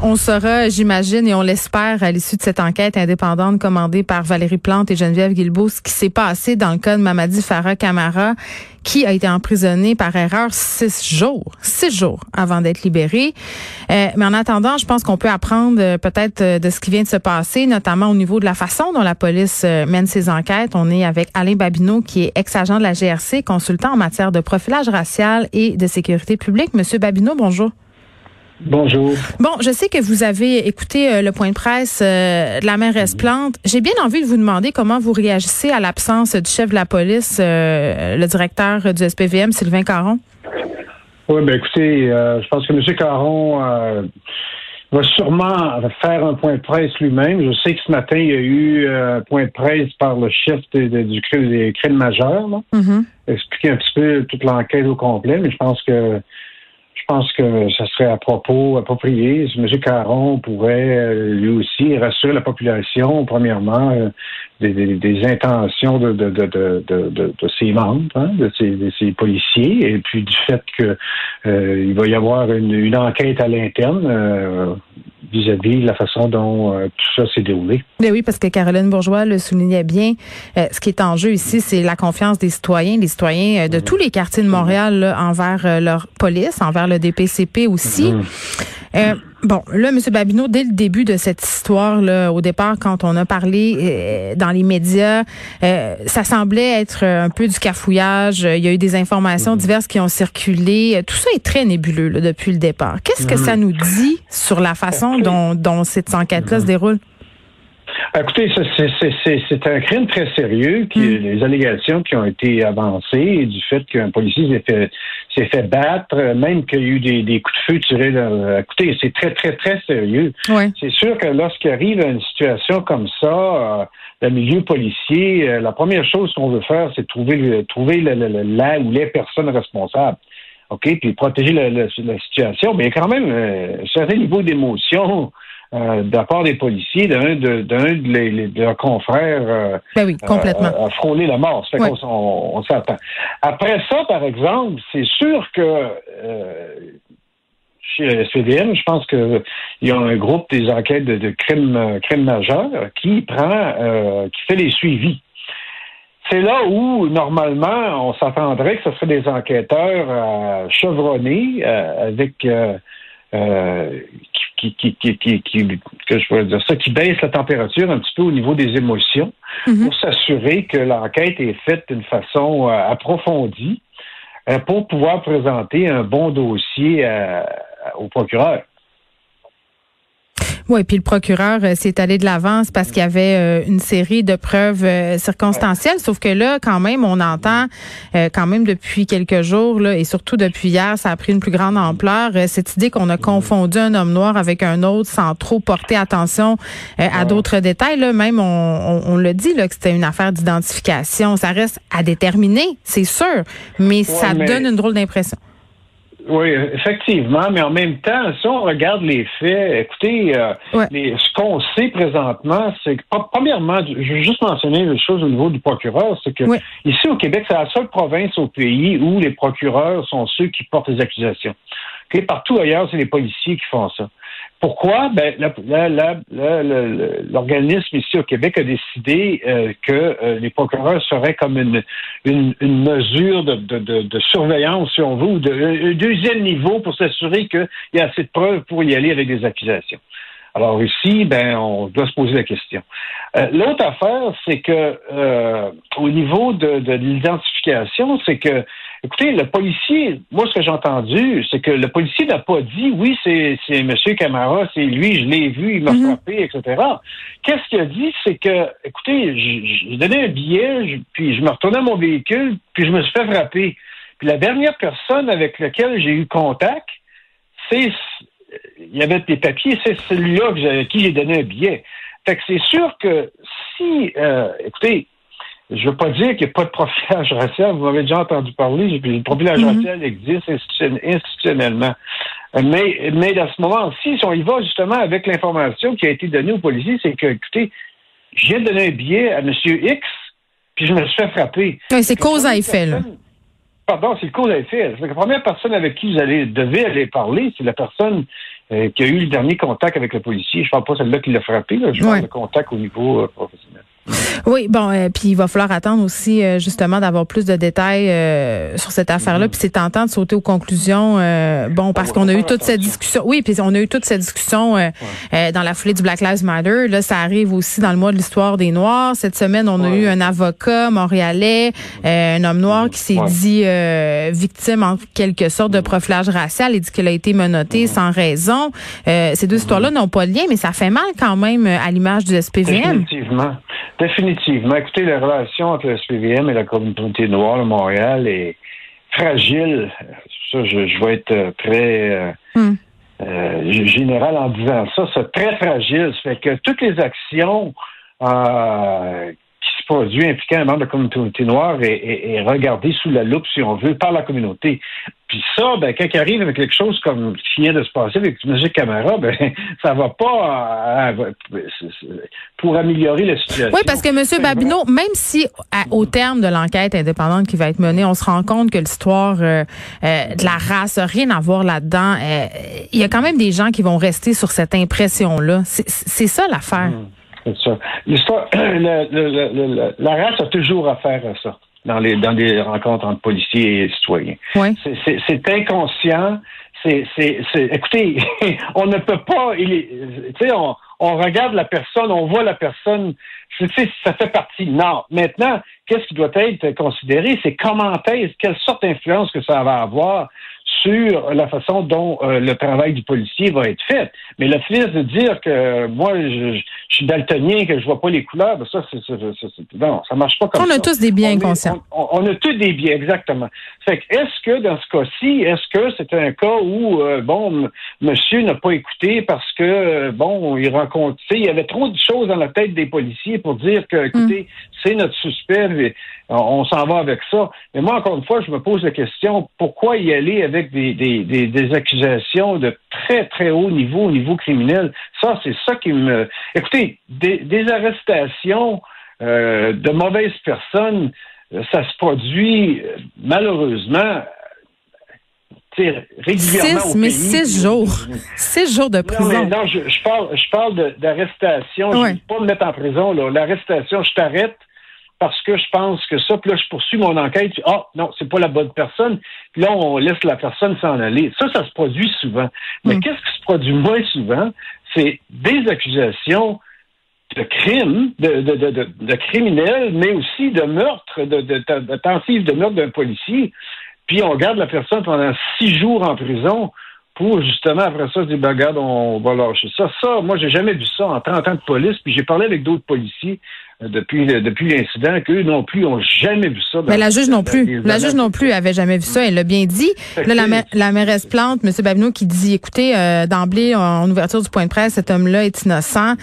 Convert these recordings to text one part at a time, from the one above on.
on saura, j'imagine, et on l'espère, à l'issue de cette enquête indépendante commandée par Valérie Plante et Geneviève Guilbeault, ce qui s'est passé dans le cas de Mamadi Farah Camara, qui a été emprisonné par erreur six jours, six jours avant d'être libéré. Euh, mais en attendant, je pense qu'on peut apprendre euh, peut-être euh, de ce qui vient de se passer, notamment au niveau de la façon dont la police mène ses enquêtes. On est avec Alain Babineau, qui est ex-agent de la GRC, consultant en matière de profilage racial et de sécurité publique. Monsieur Babineau, bonjour. Bonjour. Bon, je sais que vous avez écouté euh, le point de presse euh, de la mairesse Plante. J'ai bien envie de vous demander comment vous réagissez à l'absence du chef de la police, euh, le directeur du SPVM, Sylvain Caron. Oui, ben écoutez, je pense que M. Caron va sûrement faire un point de presse lui-même. Je sais que ce matin, il y a eu un point de presse par le chef du crime, des crimes majeurs, là, mm-hmm. expliquer un petit peu toute l'enquête au complet, mais je pense que pense que ça serait à propos, approprié. M. Caron pourrait euh, lui aussi rassurer la population, premièrement, euh, des, intentions de, ses membres, hein, de, ses, policiers, et puis du fait que euh, va y avoir une, enquête à l'interne vis-à-vis de la façon dont tout ça s'est déroulé. Mais oui, parce que Caroline Bourgeois le soulignait bien. ce qui est en jeu ici, c'est la confiance des citoyens, des citoyens de tous les quartiers de Montréal envers leur police, envers le DPCP aussi. Mhm. Bon, là, M. Babineau, dès le début de cette histoire, là, au départ, quand on a parlé euh, dans les médias, euh, ça semblait être un peu du cafouillage. Il y a eu des informations mhm. diverses qui ont circulé. Tout ça est très nébuleux depuis le départ. Qu'est-ce que ça mhm. nous dit sur la façon dont, dont cette enquête-là se déroule? Écoutez, c'est un crime très sérieux, qui, mm. les allégations qui ont été avancées du fait qu'un policier s'est fait, fait battre, même qu'il y a eu des, des coups de feu tirés. Dans, écoutez, c'est très, très, très sérieux. C'est sûr que lorsqu'il arrive à une situation comme ça, euh, le milieu policier, euh, la première chose qu'on veut faire, c'est trouver, trouver la, la, ou les personnes responsables. OK, puis protéger la, situation. Mais il y a quand même euh, un certain niveau d'émotion euh, de la part des policiers, d'un de, d'un de, leurs confrères euh, ben oui, complètement. Euh, a frôlé la mort. Ça fait on, s'attend. Après ça, par exemple, c'est sûr que euh, chez le SPDM, je pense qu'il y a un groupe des enquêtes de, crimes, crimes majeurs qui prend, qui fait les suivis. C'est là où, normalement, on s'attendrait que ce serait des enquêteurs chevronnés avec euh, qui, qui, qui, qui, que je pourrais dire ça, qui baisse la température un petit peu au niveau des émotions mhm. pour s'assurer que l'enquête est faite d'une façon euh, approfondie euh, pour pouvoir présenter un bon dossier au procureur. Oui, puis le procureur euh, s'est allé de l'avance parce qu'il y avait euh, une série de preuves euh, circonstancielles. Sauf que là, quand même, on entend quand même depuis quelques jours, là, et surtout depuis hier, ça a pris une plus grande ampleur, cette idée qu'on a confondu un homme noir avec un autre sans trop porter attention à d'autres détails. Là. Même, on, on, le dit, là, que c'était une affaire d'identification. Ça reste à déterminer, c'est sûr, mais ça donne une drôle d'impression. Oui, effectivement, mais en même temps, si on regarde les faits, écoutez, euh, ce qu'on sait présentement, c'est que, premièrement, je veux juste mentionner une chose au niveau du procureur, c'est que ici au Québec, c'est la seule province au pays où les procureurs sont ceux qui portent les accusations. Partout ailleurs, c'est les policiers qui font ça. Pourquoi? Ben, l'organisme ici au Québec a décidé euh, que euh, les procureurs seraient comme une, une, mesure de, de, de, surveillance, si on veut, ou de un deuxième niveau pour s'assurer qu'il y a assez de preuves pour y aller avec des accusations. Alors ici, ben, on doit se poser la question. Euh, l'autre affaire, c'est que au niveau de l'identification, c'est que Écoutez, le policier, moi, ce que j'ai entendu, c'est que le policier n'a pas dit, oui, c'est, c'est M. Camara, c'est lui, je l'ai vu, il m'a Mhm. frappé, etc. Qu'est-ce qu'il a dit? C'est que, écoutez, j'ai donné un billet, je- puis je me retournais à mon véhicule, puis je me suis fait frapper. Puis la dernière personne avec laquelle j'ai eu contact, c'est, il y avait des papiers, c'est celui-là à qui j'ai donné un billet. Fait que c'est sûr que si, euh, écoutez, je veux pas dire qu'il n'y a pas de profilage racial. Vous m'avez déjà entendu parler. Le profilage Mhm. racial existe institution- institutionnellement. Euh, Mais, mais à ce moment-ci, si on y va justement avec l'information qui a été donnée aux policiers, c'est que, écoutez, de donner un billet à M. X, puis je me suis fait frapper. Oui, c'est cause à effet, là. Pardon, c'est cause à effet. La première personne avec qui vous allez devez aller parler, c'est la personne euh, qui a eu le dernier contact avec le policier. Je parle pas celle-là qui l'a frappé, là. je parle de contact au niveau euh, professionnel. Oui, bon, euh, puis il va falloir attendre aussi euh, justement d'avoir plus de détails euh, sur cette affaire-là. Mhm. Puis c'est tentant de sauter aux conclusions. euh, bon, parce qu'on a eu toute cette discussion. Oui, puis on a eu toute cette discussion dans la foulée du Black Lives Matter. Là, ça arrive aussi dans le mois de l'histoire des Noirs. Cette semaine, on a eu un avocat montréalais, euh, un homme noir qui s'est Ouais. dit euh, victime en quelque sorte de profilage racial et dit qu'il a été menotté sans raison. Euh, ces deux histoires-là n'ont pas de lien, mais ça fait mal quand même à l'image du SPVM. Définitivement. Définitivement. Écoutez, la relation entre le SPVM et la communauté noire de Montréal est fragile. Ça, je, je vais être euh, très euh, Hmm. euh, général en disant ça. C'est très fragile. Ça fait que toutes les actions euh, qui se produisent impliquant un membre de la communauté noire est, est, est regardée sous la loupe, si on veut, par la communauté. Puis ça, ben, quand il arrive avec quelque chose comme ce qui vient de se passer avec M. Camara, ben, ça va pas euh, euh, pour améliorer la situation. Oui, parce que M. Babineau, même si à- au terme de l'enquête indépendante qui va être menée, on se rend compte que l'histoire euh, euh, de la race n'a rien à voir là-dedans, euh, il y a quand même des gens qui vont rester sur cette impression-là. C'est ça l'affaire. C'est ça. L'histoire, la, la- la- la- la race a toujours affaire à ça dans les dans les rencontres entre policiers et citoyens. Oui. C'est- inconscient. C'est, c'est, c'est- écoutez, on ne peut pas. Tu sais, on, on regarde la personne, on voit la personne. tu sais, ça fait partie. Non. Maintenant, qu'est-ce qui doit être considéré, c'est comment est, quelle sorte d'influence que ça va avoir sur la façon dont euh, le travail du policier va être fait. Mais le fait de dire que euh, moi, je, je- suis daltonien, que je vois pas les couleurs, ben ça, c'est, non, ça marche pas comme On ça. a tous des biens On inconscients. On, on- on a tous des biens, exactement. Fait que, est-ce que dans ce cas-ci, est-ce que c'est un cas où, euh, bon, monsieur n'a pas écouté parce que, euh, bon, il rencontre, tu sais, il y avait trop de choses dans la tête des policiers pour dire que, écoutez, c'est notre suspect, mais on, on s'en va avec ça. Mais moi, encore une fois, je me pose la question, pourquoi y aller avec des, des, des, des accusations de très, très haut niveau, au niveau criminel? Ça, c'est ça qui me... Écoutez, des, des arrestations euh, de mauvaises personnes, euh, ça se produit euh, malheureusement régulièrement Six, au mais pays. six jours. Six jours de Non, mais prison. non, je, je parle, je parle de- d'arrestation. Je ne pas me mettre en prison. L'arrestation, je t'arrête parce que je pense que ça, puis là, je poursuis mon enquête. Ah, non, c'est pas la bonne personne. Puis là, on laisse la personne s'en aller. Ça, ça se produit souvent. Mais Mm. qu'est-ce qui se produit moins souvent? C'est des accusations de crimes, de, de, de, de, criminels, mais aussi de meurtre, de, de, de, de meurtre d'un policier. Puis on garde la personne pendant six jours en prison pour justement après ça dire ben, on va lâcher ça. Ça, moi, j'ai jamais vu ça en 30 ans de police, puis j'ai parlé avec d'autres policiers depuis, le- depuis l'incident, qu'eux non plus ont jamais vu ça. dans- Mais la juge non plus. les La juge non plus avait jamais vu ça. Elle l'a bien dit. Là, la, ma- la mairesse Plante, M. Babineau, qui dit, écoutez, euh, d'emblée, en ouverture du point de presse, cet homme-là est innocent.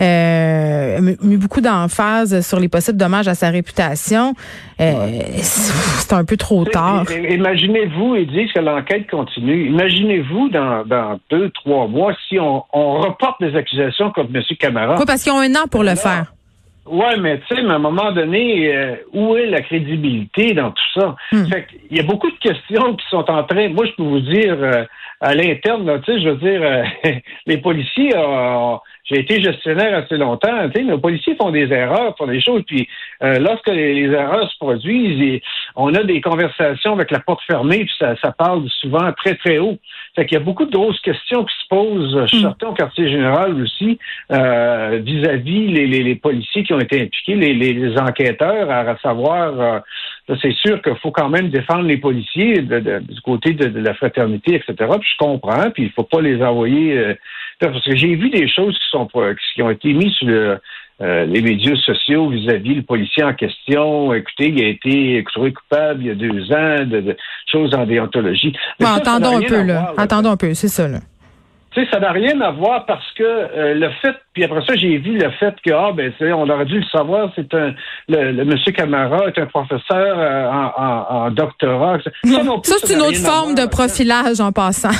Euh, mis beaucoup d'emphase sur les possibles dommages à sa réputation. Euh, C'est un peu trop tard. Imaginez-vous, ils disent que l'enquête continue. Imaginez-vous dans, dans deux, trois mois si on, on reporte des accusations contre M. Camara. Oui, parce qu'ils ont un an pour le Non. faire. Ouais, mais tu sais, mais à un moment donné, euh, où est la crédibilité dans tout ça? Hmm. Fait qu'il y a beaucoup de questions qui sont en train. Moi, je peux vous dire euh, à l'interne, tu sais, je veux dire, euh, les policiers, euh, j'ai été gestionnaire assez longtemps. Tu sais, nos policiers font des erreurs, font des choses. Puis euh, lorsque les, les erreurs se produisent, et on a des conversations avec la porte fermée, puis ça, ça parle souvent très très haut. Fait qu'il y a beaucoup de grosses questions qui se posent. Je suis certain au quartier général aussi euh, vis-à-vis les, les, les policiers qui ont été impliqués, les, les, les enquêteurs, à, savoir euh, c'est sûr qu'il faut quand même défendre les policiers du côté de, la fraternité, etc. Puis je comprends, puis il faut pas les envoyer. Parce que j'ai vu des choses qui sont qui ont été mises sur euh, les médias sociaux vis-à-vis le policier en question. Écoutez, il a été trouvé coupable il y a deux ans de, choses en déontologie. entendons un peu, là. Entendons un peu, c'est ça, là. Tu sais, ça n'a rien à voir parce que euh, le fait, puis après ça, j'ai vu le fait que, ah, ben, on aurait dû le savoir, c'est un, le, monsieur Camara est un professeur euh, en, doctorat. Ça, ça c'est une autre forme de profilage en passant.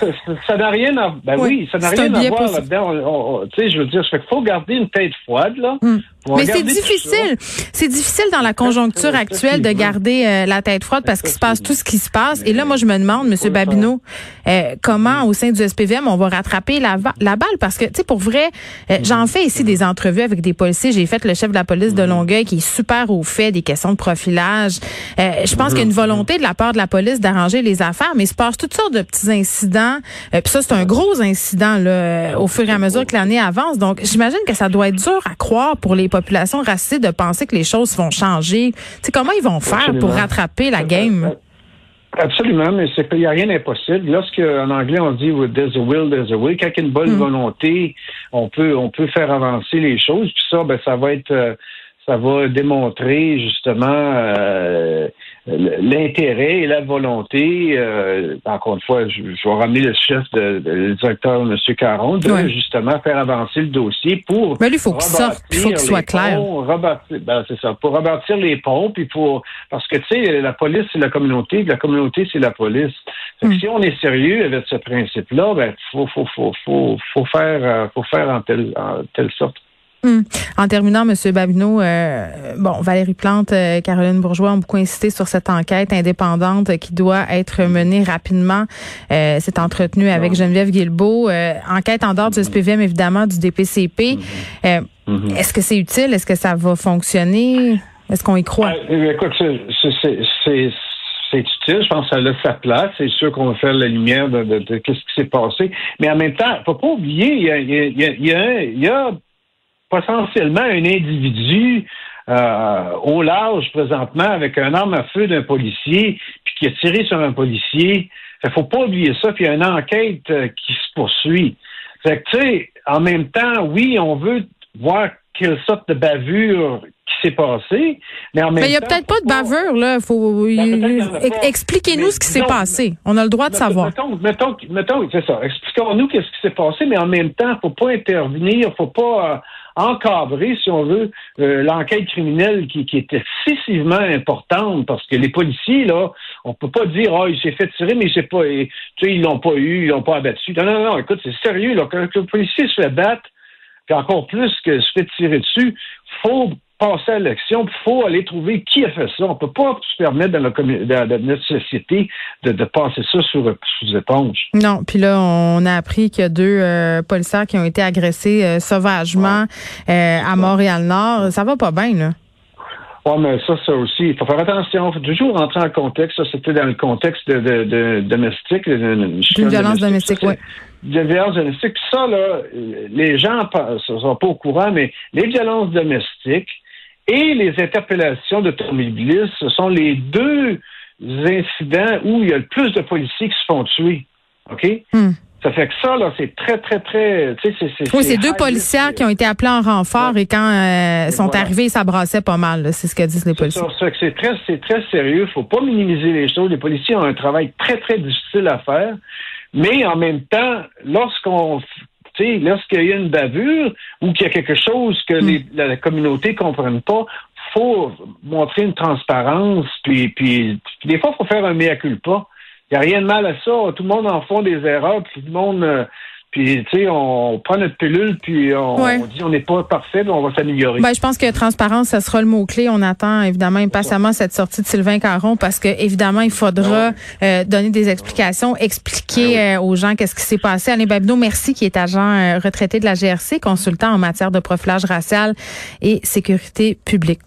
Ça n'a rien à, ben oui, ça n'a rien à voir là-dedans. Tu sais, je veux dire, il faut garder une tête froide, là. Hmm. Mais c'est difficile. C'est difficile dans la conjoncture actuelle de garder euh, la tête froide parce qu'il se passe tout ce qui se passe. Et là, moi, je me demande, Monsieur Babineau, euh, comment au sein du SPVM on va rattraper la, la balle? Parce que, tu sais, pour vrai, euh, j'en fais ici des entrevues avec des policiers. J'ai fait le chef de la police de Longueuil qui est super au fait des questions de profilage. je pense qu'il y a une volonté de la part de la police d'arranger les affaires, mais il se passe toutes sortes de petits incidents. Puis ça, c'est un gros incident là, au fur et à mesure que l'année avance. Donc, j'imagine que ça doit être dur à croire pour les population raciste de penser que les choses vont changer. Tu comment ils vont faire pour rattraper la game? Absolument, mais c'est il n'y a rien d'impossible. Lorsque en anglais on dit there's a will, there's a way, quand il y a une bonne mm. volonté, on peut on peut faire avancer les choses. Puis ça, ben ça va être euh, ça va démontrer justement euh, l'intérêt et la volonté. Euh, encore une fois, je, vais ramener le chef, de, le directeur, M. Caron, de justement faire avancer le dossier pour. Mais lui, il faut qu'il sorte, faut qu'il soit clair. ben, c'est ça, pour rebâtir les ponts, puis pour parce que tu sais, la police c'est la communauté, la communauté c'est la police. Hmm. Si on est sérieux avec ce principe-là, ben faut faut faut faut faut faire euh, faut faire en telle en telle sorte. Hmm. En terminant, Monsieur Babineau, euh, bon, Valérie Plante, euh, Caroline Bourgeois ont beaucoup insisté sur cette enquête indépendante qui doit être menée rapidement. Euh, C'est entretenu avec Geneviève Guilbeault. Euh, enquête en dehors du SPVM, évidemment, du DPCP. Mm-hmm. Mm-hmm. Est-ce que c'est utile? Est-ce que ça va fonctionner? Est-ce qu'on y croit? écoute, c'est utile. Je pense que ça a sa place. C'est sûr qu'on va faire la lumière de, de, ce qui s'est passé. Mais en même temps, faut pas oublier, il y a, il y a, il y a, il y a potentiellement un individu euh, au large présentement avec un arme à feu d'un policier, puis qui a tiré sur un policier. Il faut pas oublier ça, puis il y a une enquête euh, qui se poursuit. Fait que, tu sais, en même temps, oui, on veut voir quelle sorte de bavure qui s'est passé, mais en même Mais il n'y a peut-être pas de bavure, là. Faut... Ben, expliquez-nous ce qui s'est passé. On a le droit de savoir. Mettons, mettons, mettons c'est ça. Expliquons-nous qu'est-ce qui s'est passé, mais en même temps, faut pas intervenir, faut pas... Euh, encadrer, si on veut, euh, l'enquête criminelle qui, qui, est excessivement importante parce que les policiers, là, on peut pas dire, ah, il s'est fait tirer, mais il pas, tu sais, ils l'ont pas eu, ils l'ont pas abattu. Non, non, non, écoute, c'est sérieux, là. Quand le policier se fait battre, puis encore plus que se fait tirer dessus, faut passer à l'action. Il faut aller trouver qui a fait ça. On ne peut pas se permettre dans, notre société de, passer ça sous, sous éponge. Non. Puis là, on a appris qu'il y a deux euh, policiers qui ont été agressés euh, sauvagement euh, à Montréal-Nord. Ça va pas bien, là. Oui, mais ça, ça aussi, il faut faire attention. Il faut toujours rentrer en contexte. Ça, c'était dans le contexte de, de, de domestique. D'une violence domestique, oui. De violence domestique. Ça, là, les gens ne sont pas au courant, mais les violences domestiques, et les interpellations d'automobilistes, ce sont les deux incidents où il y a le plus de policiers qui se font tuer. OK? Hmm. Ça fait que ça, là, c'est très, très, très. Oui, c'est deux policiers qui ont été appelés en renfort et quand euh, sont arrivés, ils s'abrassaient pas mal. C'est ce que disent les policiers. Ça, c'est très, c'est très sérieux. Faut pas minimiser les choses. Les policiers ont un travail très, très difficile à faire. Mais en même temps, lorsqu'on lorsqu'il y a une bavure ou qu'il y a quelque chose que hmm. la, communauté ne comprenne pas, faut montrer une transparence, puis, puis, des fois, il faut faire un mea culpa. Il n'y a rien de mal à ça. Tout le monde en fait des erreurs, puis tout le monde euh, puis, tu sais, on prend notre pilule, puis on, dit on n'est pas parfait, mais on va s'améliorer. Ben, je pense que transparence, ça sera le mot-clé. On attend évidemment impatiemment cette sortie de Sylvain Caron parce que évidemment, il faudra euh, donner des explications, expliquer ah euh, aux gens qu'est-ce qui s'est passé. Alain Babino, merci, qui est agent euh, retraité de la GRC, consultant en matière de profilage racial et sécurité publique.